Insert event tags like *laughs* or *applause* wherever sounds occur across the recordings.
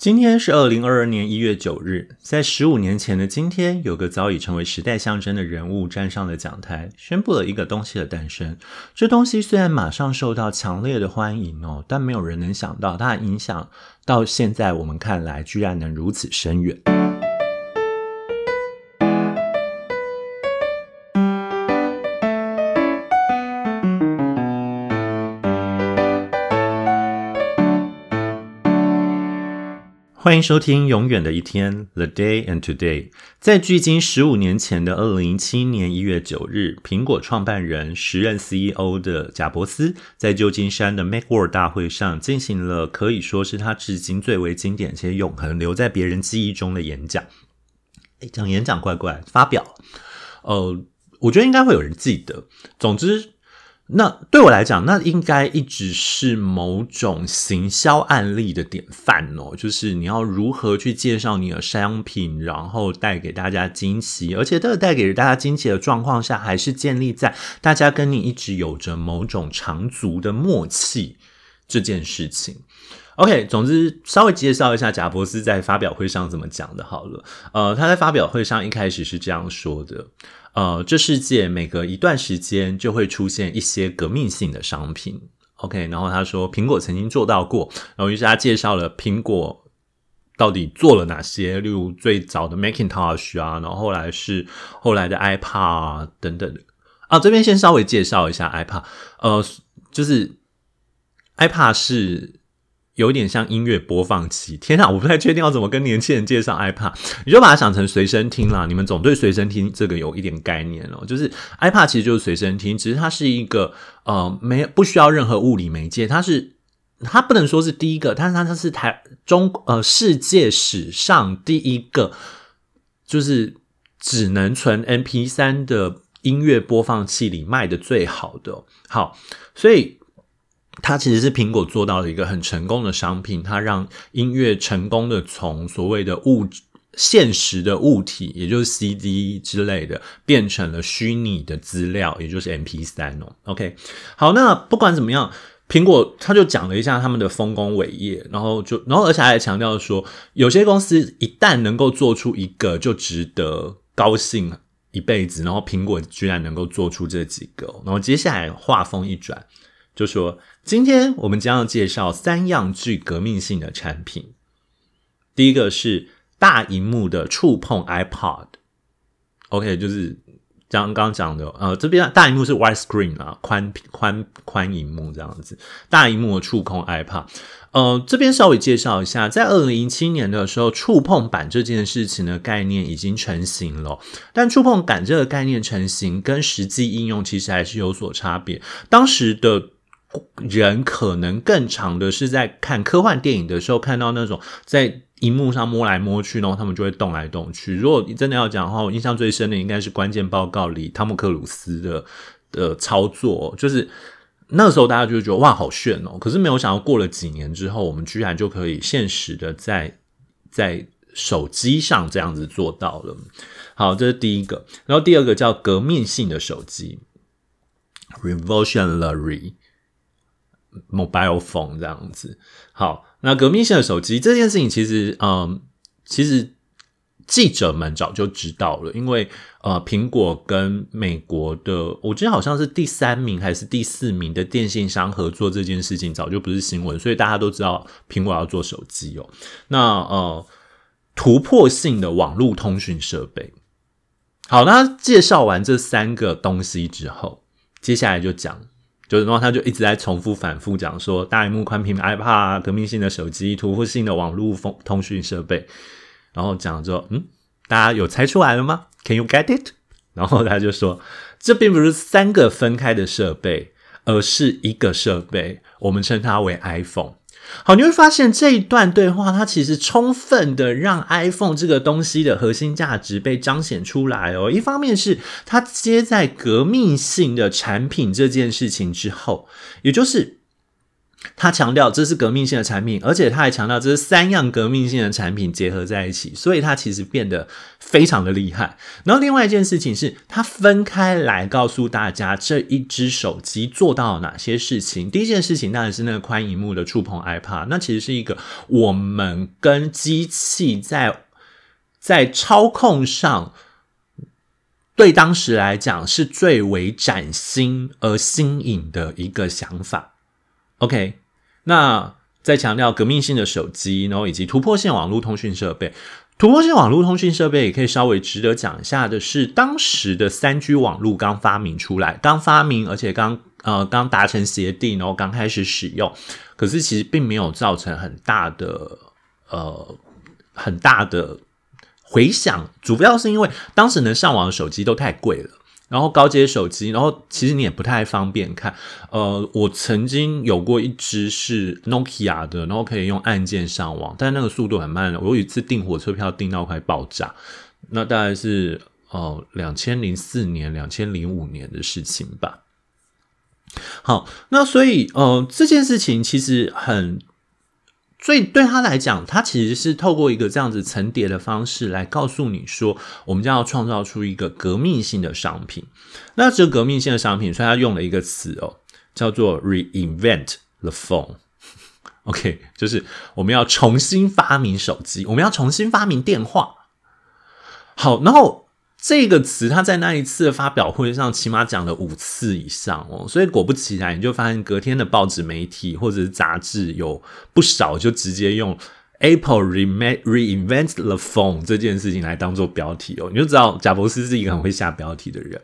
今天是二零二二年一月九日，在十五年前的今天，有个早已成为时代象征的人物站上了讲台，宣布了一个东西的诞生。这东西虽然马上受到强烈的欢迎哦，但没有人能想到它的影响到现在我们看来，居然能如此深远。欢迎收听《永远的一天》（The Day and Today）。在距今十五年前的二零零七年一月九日，苹果创办人、时任 CEO 的贾伯斯在旧金山的 MacWorld 大会上进行了可以说是他至今最为经典且永恒留在别人记忆中的演讲。哎，讲演讲怪怪，发表，呃，我觉得应该会有人记得。总之。那对我来讲，那应该一直是某种行销案例的典范哦。就是你要如何去介绍你的商品，然后带给大家惊喜，而且这个带给大家惊喜的状况下，还是建立在大家跟你一直有着某种长足的默契这件事情。OK，总之稍微介绍一下贾伯斯在发表会上怎么讲的。好了，呃，他在发表会上一开始是这样说的。呃，这世界每隔一段时间就会出现一些革命性的商品，OK。然后他说，苹果曾经做到过，然后于是他介绍了苹果到底做了哪些，例如最早的 Macintosh 啊，然后后来是后来的 iPad 啊等等的。啊，这边先稍微介绍一下 iPad，呃，就是 iPad 是。有点像音乐播放器，天啊！我不太确定要怎么跟年轻人介绍 iPad，你就把它想成随身听啦。你们总对随身听这个有一点概念哦。就是 iPad 其实就是随身听，只是它是一个呃没不需要任何物理媒介，它是它不能说是第一个，但是它它是台中呃世界史上第一个就是只能存 MP 三的音乐播放器里卖的最好的。好，所以。它其实是苹果做到了一个很成功的商品，它让音乐成功的从所谓的物现实的物体，也就是 CD 之类的，变成了虚拟的资料，也就是 MP 三哦。OK，好，那不管怎么样，苹果他就讲了一下他们的丰功伟业，然后就，然后而且还强调说，有些公司一旦能够做出一个，就值得高兴一辈子。然后苹果居然能够做出这几个，然后接下来话锋一转。就说，今天我们将要介绍三样具革命性的产品。第一个是大荧幕的触碰 iPod，OK，就是刚刚讲的，呃，这边大荧幕是 wide screen 啊，宽宽宽荧幕这样子。大荧幕的触控 iPod，呃，这边稍微介绍一下，在二零零七年的时候，触碰板这件事情的概念已经成型了。但触碰感这个概念成型跟实际应用其实还是有所差别。当时的人可能更长的是在看科幻电影的时候，看到那种在荧幕上摸来摸去，然后他们就会动来动去。如果你真的要讲的话，我印象最深的应该是关键报告里汤姆克鲁斯的的操作，就是那时候大家就觉得哇好炫哦。可是没有想到过了几年之后，我们居然就可以现实的在在手机上这样子做到了。好，这是第一个。然后第二个叫革命性的手机，revolutionary。Mobile phone 这样子，好，那革命性的手机这件事情，其实，嗯，其实记者们早就知道了，因为呃，苹果跟美国的，我记得好像是第三名还是第四名的电信商合作这件事情，早就不是新闻，所以大家都知道苹果要做手机哦。那呃，突破性的网络通讯设备，好，那介绍完这三个东西之后，接下来就讲。就是，然后他就一直在重复、反复讲说，大屏幕、宽屏 iPad、革命性的手机、突破性的网络通通讯设备。然后讲之后，嗯，大家有猜出来了吗？Can you get it？*laughs* 然后他就说，这并不是三个分开的设备，而是一个设备，我们称它为 iPhone。好，你会发现这一段对话，它其实充分的让 iPhone 这个东西的核心价值被彰显出来哦。一方面是它接在革命性的产品这件事情之后，也就是他强调这是革命性的产品，而且他还强调这是三样革命性的产品结合在一起，所以他其实变得非常的厉害。然后另外一件事情是，他分开来告诉大家这一只手机做到了哪些事情。第一件事情当然是那个宽荧幕的触碰 iPad，那其实是一个我们跟机器在在操控上，对当时来讲是最为崭新而新颖的一个想法。OK，那再强调革命性的手机，然后以及突破性网络通讯设备。突破性网络通讯设备也可以稍微值得讲一下的是，当时的三 G 网络刚发明出来，刚发明，而且刚呃刚达成协定，然后刚开始使用，可是其实并没有造成很大的呃很大的回响，主要是因为当时能上网的手机都太贵了。然后高阶手机，然后其实你也不太方便看。呃，我曾经有过一只是 Nokia 的，然后可以用按键上网，但那个速度很慢。我有一次订火车票订到快爆炸，那大概是哦两千零四年、两千零五年的事情吧。好，那所以呃这件事情其实很。所以对他来讲，他其实是透过一个这样子层叠的方式来告诉你说，我们将要创造出一个革命性的商品。那这个革命性的商品，所以他用了一个词哦，叫做 reinvent the phone。*laughs* OK，就是我们要重新发明手机，我们要重新发明电话。好，然后。这个词，他在那一次的发表会上起码讲了五次以上哦，所以果不其然，你就发现隔天的报纸媒体或者是杂志有不少就直接用 Apple reinvent the phone 这件事情来当做标题哦，你就知道贾伯斯是一个很会下标题的人。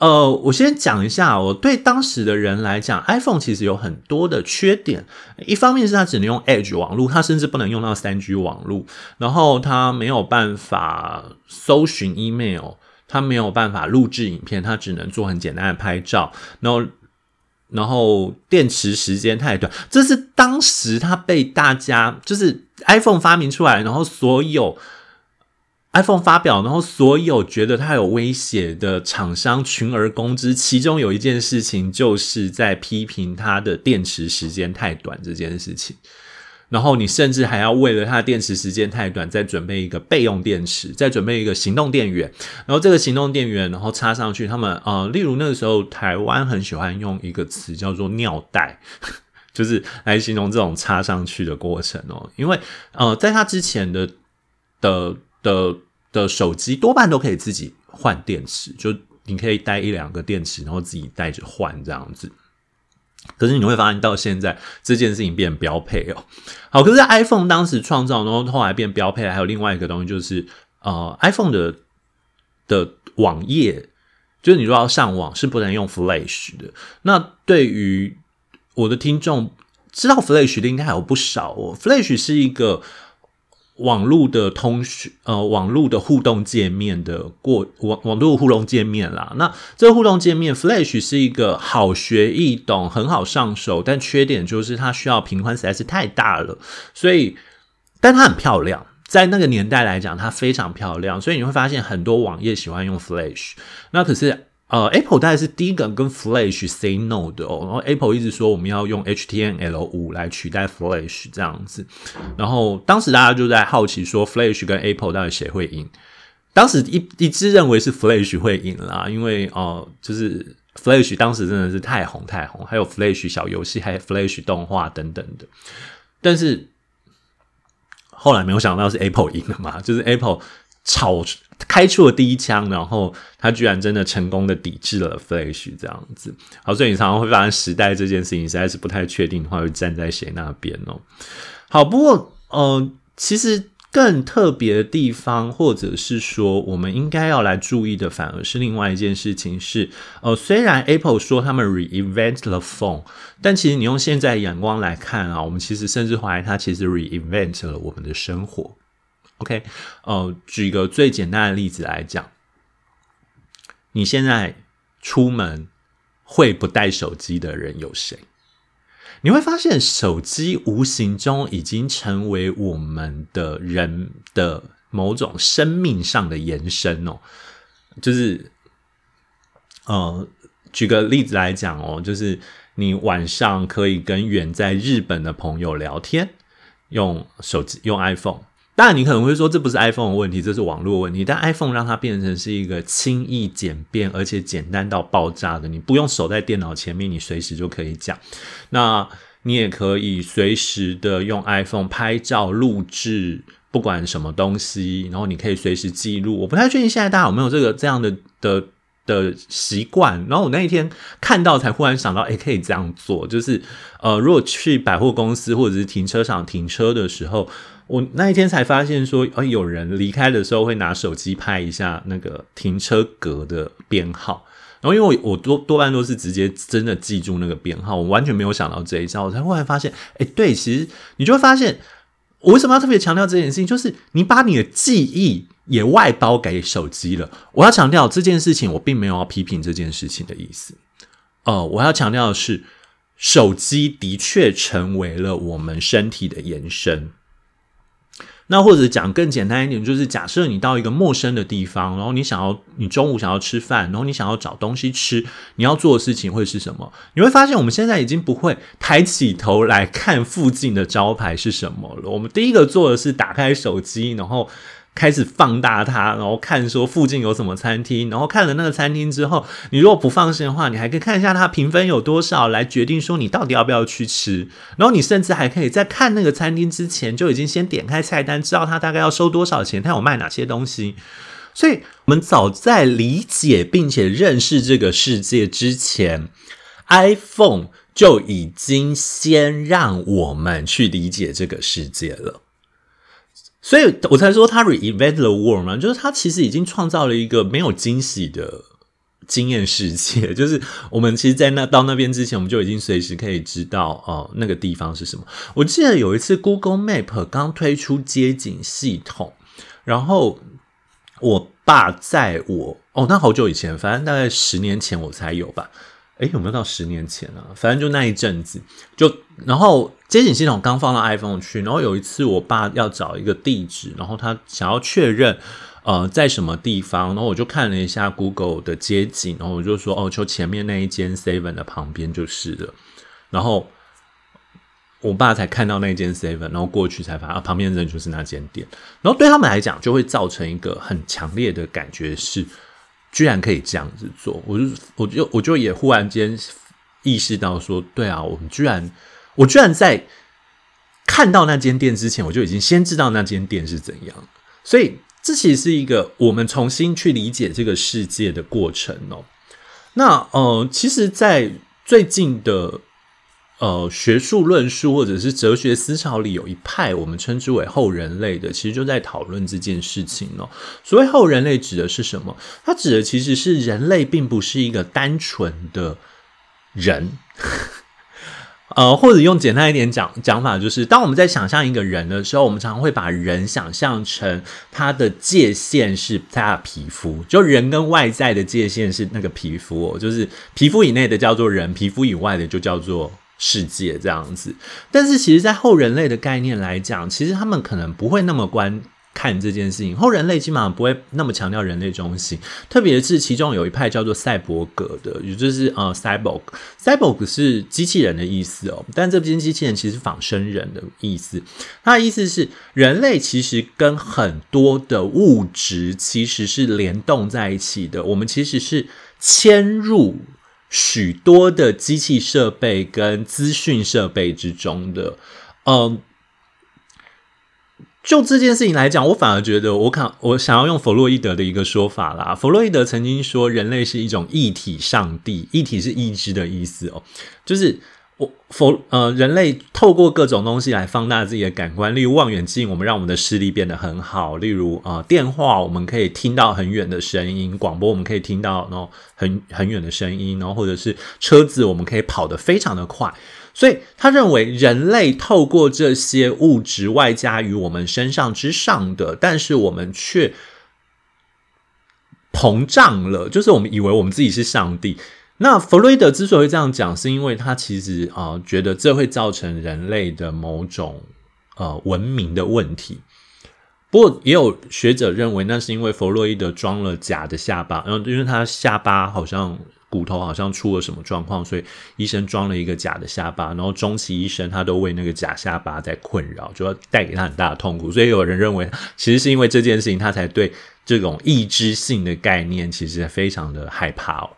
呃，我先讲一下，我对当时的人来讲，iPhone 其实有很多的缺点。一方面是它只能用 Edge 网络，它甚至不能用到三 G 网络，然后它没有办法搜寻 email，它没有办法录制影片，它只能做很简单的拍照，然后然后电池时间太短，这是当时它被大家就是 iPhone 发明出来，然后所有。iPhone 发表，然后所有觉得它有威胁的厂商群而攻之。其中有一件事情，就是在批评它的电池时间太短这件事情。然后你甚至还要为了它的电池时间太短，再准备一个备用电池，再准备一个行动电源。然后这个行动电源，然后插上去，他们呃，例如那个时候台湾很喜欢用一个词叫做“尿袋”，*laughs* 就是来形容这种插上去的过程哦。因为呃，在它之前的的。的的手机多半都可以自己换电池，就你可以带一两个电池，然后自己带着换这样子。可是你会发现到现在这件事情变标配哦。好，可是 iPhone 当时创造，然后后来变标配，还有另外一个东西就是呃，iPhone 的的网页，就是你如果要上网是不能用 Flash 的。那对于我的听众知道 Flash 的应该还有不少哦。Flash 是一个。网络的通讯，呃，网络的互动界面的过网网络互动界面啦。那这个互动界面，Flash 是一个好学易懂、很好上手，但缺点就是它需要频宽实在是太大了。所以，但它很漂亮，在那个年代来讲，它非常漂亮。所以你会发现很多网页喜欢用 Flash。那可是。呃，Apple 大概是第一个跟 Flash say no 的哦，然后 Apple 一直说我们要用 HTML 五来取代 Flash 这样子，然后当时大家就在好奇说 Flash 跟 Apple 到底谁会赢？当时一一致认为是 Flash 会赢啦，因为哦，就是 Flash 当时真的是太红太红，还有 Flash 小游戏，还有 Flash 动画等等的，但是后来没有想到是 Apple 赢了嘛，就是 Apple。炒开出了第一枪，然后他居然真的成功的抵制了 Flash 这样子。好，所以你常常会发现时代这件事情实在是不太确定的话，会站在谁那边哦。好，不过呃，其实更特别的地方，或者是说我们应该要来注意的，反而是另外一件事情是，呃，虽然 Apple 说他们 reinvent the phone，但其实你用现在眼光来看啊，我们其实甚至怀疑它其实 reinvent 了我们的生活。OK，呃，举个最简单的例子来讲，你现在出门会不带手机的人有谁？你会发现，手机无形中已经成为我们的人的某种生命上的延伸哦。就是，呃，举个例子来讲哦，就是。你晚上可以跟远在日本的朋友聊天，用手机用 iPhone。当然，你可能会说这不是 iPhone 的问题，这是网络问题。但 iPhone 让它变成是一个轻易简便而且简单到爆炸的，你不用守在电脑前面，你随时就可以讲。那你也可以随时的用 iPhone 拍照、录制，不管什么东西，然后你可以随时记录。我不太确定现在大家有没有这个这样的的的习惯。然后我那一天看到，才忽然想到，哎，可以这样做，就是呃，如果去百货公司或者是停车场停车的时候。我那一天才发现说，哦，有人离开的时候会拿手机拍一下那个停车格的编号，然后因为我我多多半都是直接真的记住那个编号，我完全没有想到这一招，我才后来发现，哎，对，其实你就会发现，我为什么要特别强调这件事情，就是你把你的记忆也外包给手机了。我要强调这件事情，我并没有要批评这件事情的意思，哦，我要强调的是，手机的确成为了我们身体的延伸。那或者讲更简单一点，就是假设你到一个陌生的地方，然后你想要你中午想要吃饭，然后你想要找东西吃，你要做的事情会是什么？你会发现我们现在已经不会抬起头来看附近的招牌是什么了。我们第一个做的是打开手机，然后。开始放大它，然后看说附近有什么餐厅，然后看了那个餐厅之后，你如果不放心的话，你还可以看一下它评分有多少，来决定说你到底要不要去吃。然后你甚至还可以在看那个餐厅之前，就已经先点开菜单，知道它大概要收多少钱，它有卖哪些东西。所以，我们早在理解并且认识这个世界之前，iPhone 就已经先让我们去理解这个世界了。所以我才说他 reinvent the world 嘛，就是他其实已经创造了一个没有惊喜的经验世界。*laughs* 就是我们其实，在那到那边之前，我们就已经随时可以知道哦，那个地方是什么。我记得有一次 Google Map 刚推出街景系统，然后我爸在我哦，那好久以前，反正大概十年前我才有吧。哎，有没有到十年前啊？反正就那一阵子，就然后街景系统刚放到 iPhone 去，然后有一次我爸要找一个地址，然后他想要确认呃在什么地方，然后我就看了一下 Google 的街景，然后我就说哦，就前面那一间 Seven 的旁边就是了。然后我爸才看到那间 Seven，然后过去才发现，旁边人就是那间店。然后对他们来讲，就会造成一个很强烈的感觉是。居然可以这样子做，我就我就我就也忽然间意识到说，对啊，我们居然我居然在看到那间店之前，我就已经先知道那间店是怎样，所以这其实是一个我们重新去理解这个世界的过程哦。那呃，其实，在最近的。呃，学术论述或者是哲学思潮里有一派，我们称之为后人类的，其实就在讨论这件事情哦。所谓后人类指的是什么？它指的其实是人类并不是一个单纯的人，*laughs* 呃，或者用简单一点讲讲法，就是当我们在想象一个人的时候，我们常常会把人想象成他的界限是他的皮肤，就人跟外在的界限是那个皮肤，就是皮肤以内的叫做人，皮肤以外的就叫做。世界这样子，但是其实，在后人类的概念来讲，其实他们可能不会那么观看这件事情。后人类基本上不会那么强调人类中心，特别是其中有一派叫做赛博格的，也就是呃，cyborg。cyborg 是机器人的意思哦，但这边机器人其实仿生人的意思。它的意思是，人类其实跟很多的物质其实是联动在一起的，我们其实是迁入。许多的机器设备跟资讯设备之中的，嗯，就这件事情来讲，我反而觉得，我看我想要用弗洛伊德的一个说法啦。弗洛伊德曾经说，人类是一种一体上帝，一体是意志的意思哦，就是。我否呃，人类透过各种东西来放大自己的感官，例如望远镜，我们让我们的视力变得很好；例如啊，电话我们可以听到很远的声音，广播我们可以听到然后很 *laughs* 很远的声音，然后或者是车子我们可以跑得非常的快。所以他认为人类透过这些物质外加于我们身上之上的，但是我们却膨胀了，就是我们以为我们自己是上帝。那弗洛伊德之所以这样讲，是因为他其实啊觉得这会造成人类的某种呃文明的问题。不过也有学者认为，那是因为弗洛伊德装了假的下巴，然后因为他下巴好像骨头好像出了什么状况，所以医生装了一个假的下巴，然后中期医生他都为那个假下巴在困扰，就要带给他很大的痛苦。所以有人认为，其实是因为这件事情，他才对这种意志性的概念其实非常的害怕哦。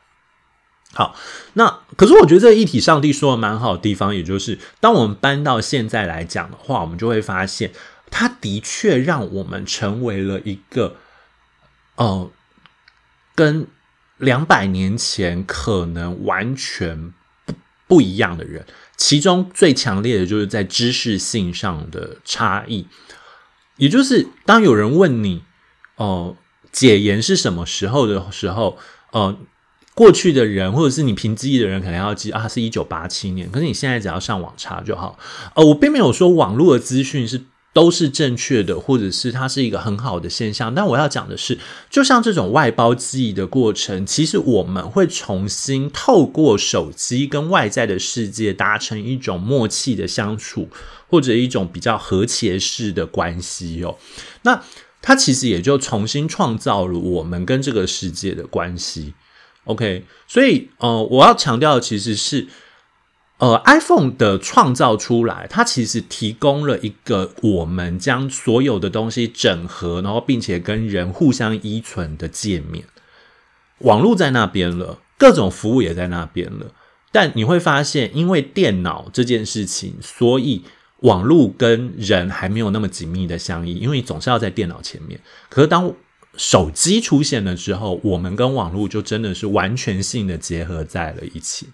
好，那可是我觉得这个议题，上帝说的蛮好的地方，也就是当我们搬到现在来讲的话，我们就会发现，它的确让我们成为了一个，呃，跟两百年前可能完全不不一样的人。其中最强烈的就是在知识性上的差异，也就是当有人问你，哦，解严是什么时候的时候，呃。过去的人，或者是你凭记忆的人，可能要记啊，是一九八七年。可是你现在只要上网查就好。呃，我并没有说网络的资讯是都是正确的，或者是它是一个很好的现象。但我要讲的是，就像这种外包记忆的过程，其实我们会重新透过手机跟外在的世界达成一种默契的相处，或者一种比较和谐式的关系哦。那它其实也就重新创造了我们跟这个世界的关系。OK，所以呃，我要强调的其实是，呃，iPhone 的创造出来，它其实提供了一个我们将所有的东西整合，然后并且跟人互相依存的界面。网络在那边了，各种服务也在那边了，但你会发现，因为电脑这件事情，所以网络跟人还没有那么紧密的相依，因为你总是要在电脑前面。可是当手机出现了之后，我们跟网络就真的是完全性的结合在了一起，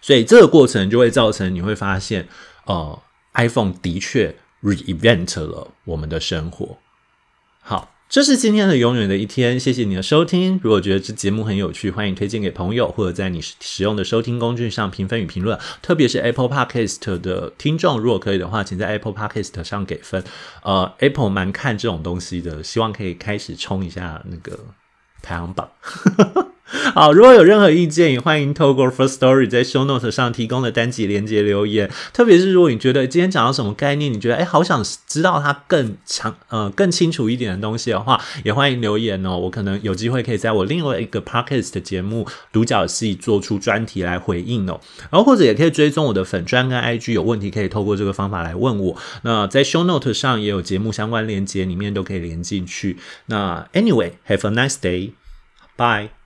所以这个过程就会造成你会发现，呃，iPhone 的确 reinvent 了我们的生活。好。这是今天的永远的一天，谢谢你的收听。如果觉得这节目很有趣，欢迎推荐给朋友，或者在你使用的收听工具上评分与评论。特别是 Apple Podcast 的听众，如果可以的话，请在 Apple Podcast 上给分。呃，Apple 蛮看这种东西的，希望可以开始冲一下那个排行榜。*laughs* 好，如果有任何意见，也欢迎透过 First Story 在 Show Note 上提供的单集连接留言。特别是如果你觉得今天讲到什么概念，你觉得哎，好想知道它更强呃更清楚一点的东西的话，也欢迎留言哦。我可能有机会可以在我另外一个 Podcast 节目独角戏做出专题来回应哦。然后或者也可以追踪我的粉专跟 IG，有问题可以透过这个方法来问我。那在 Show Note 上也有节目相关连接，里面都可以连进去。那 Anyway，Have a nice day，Bye。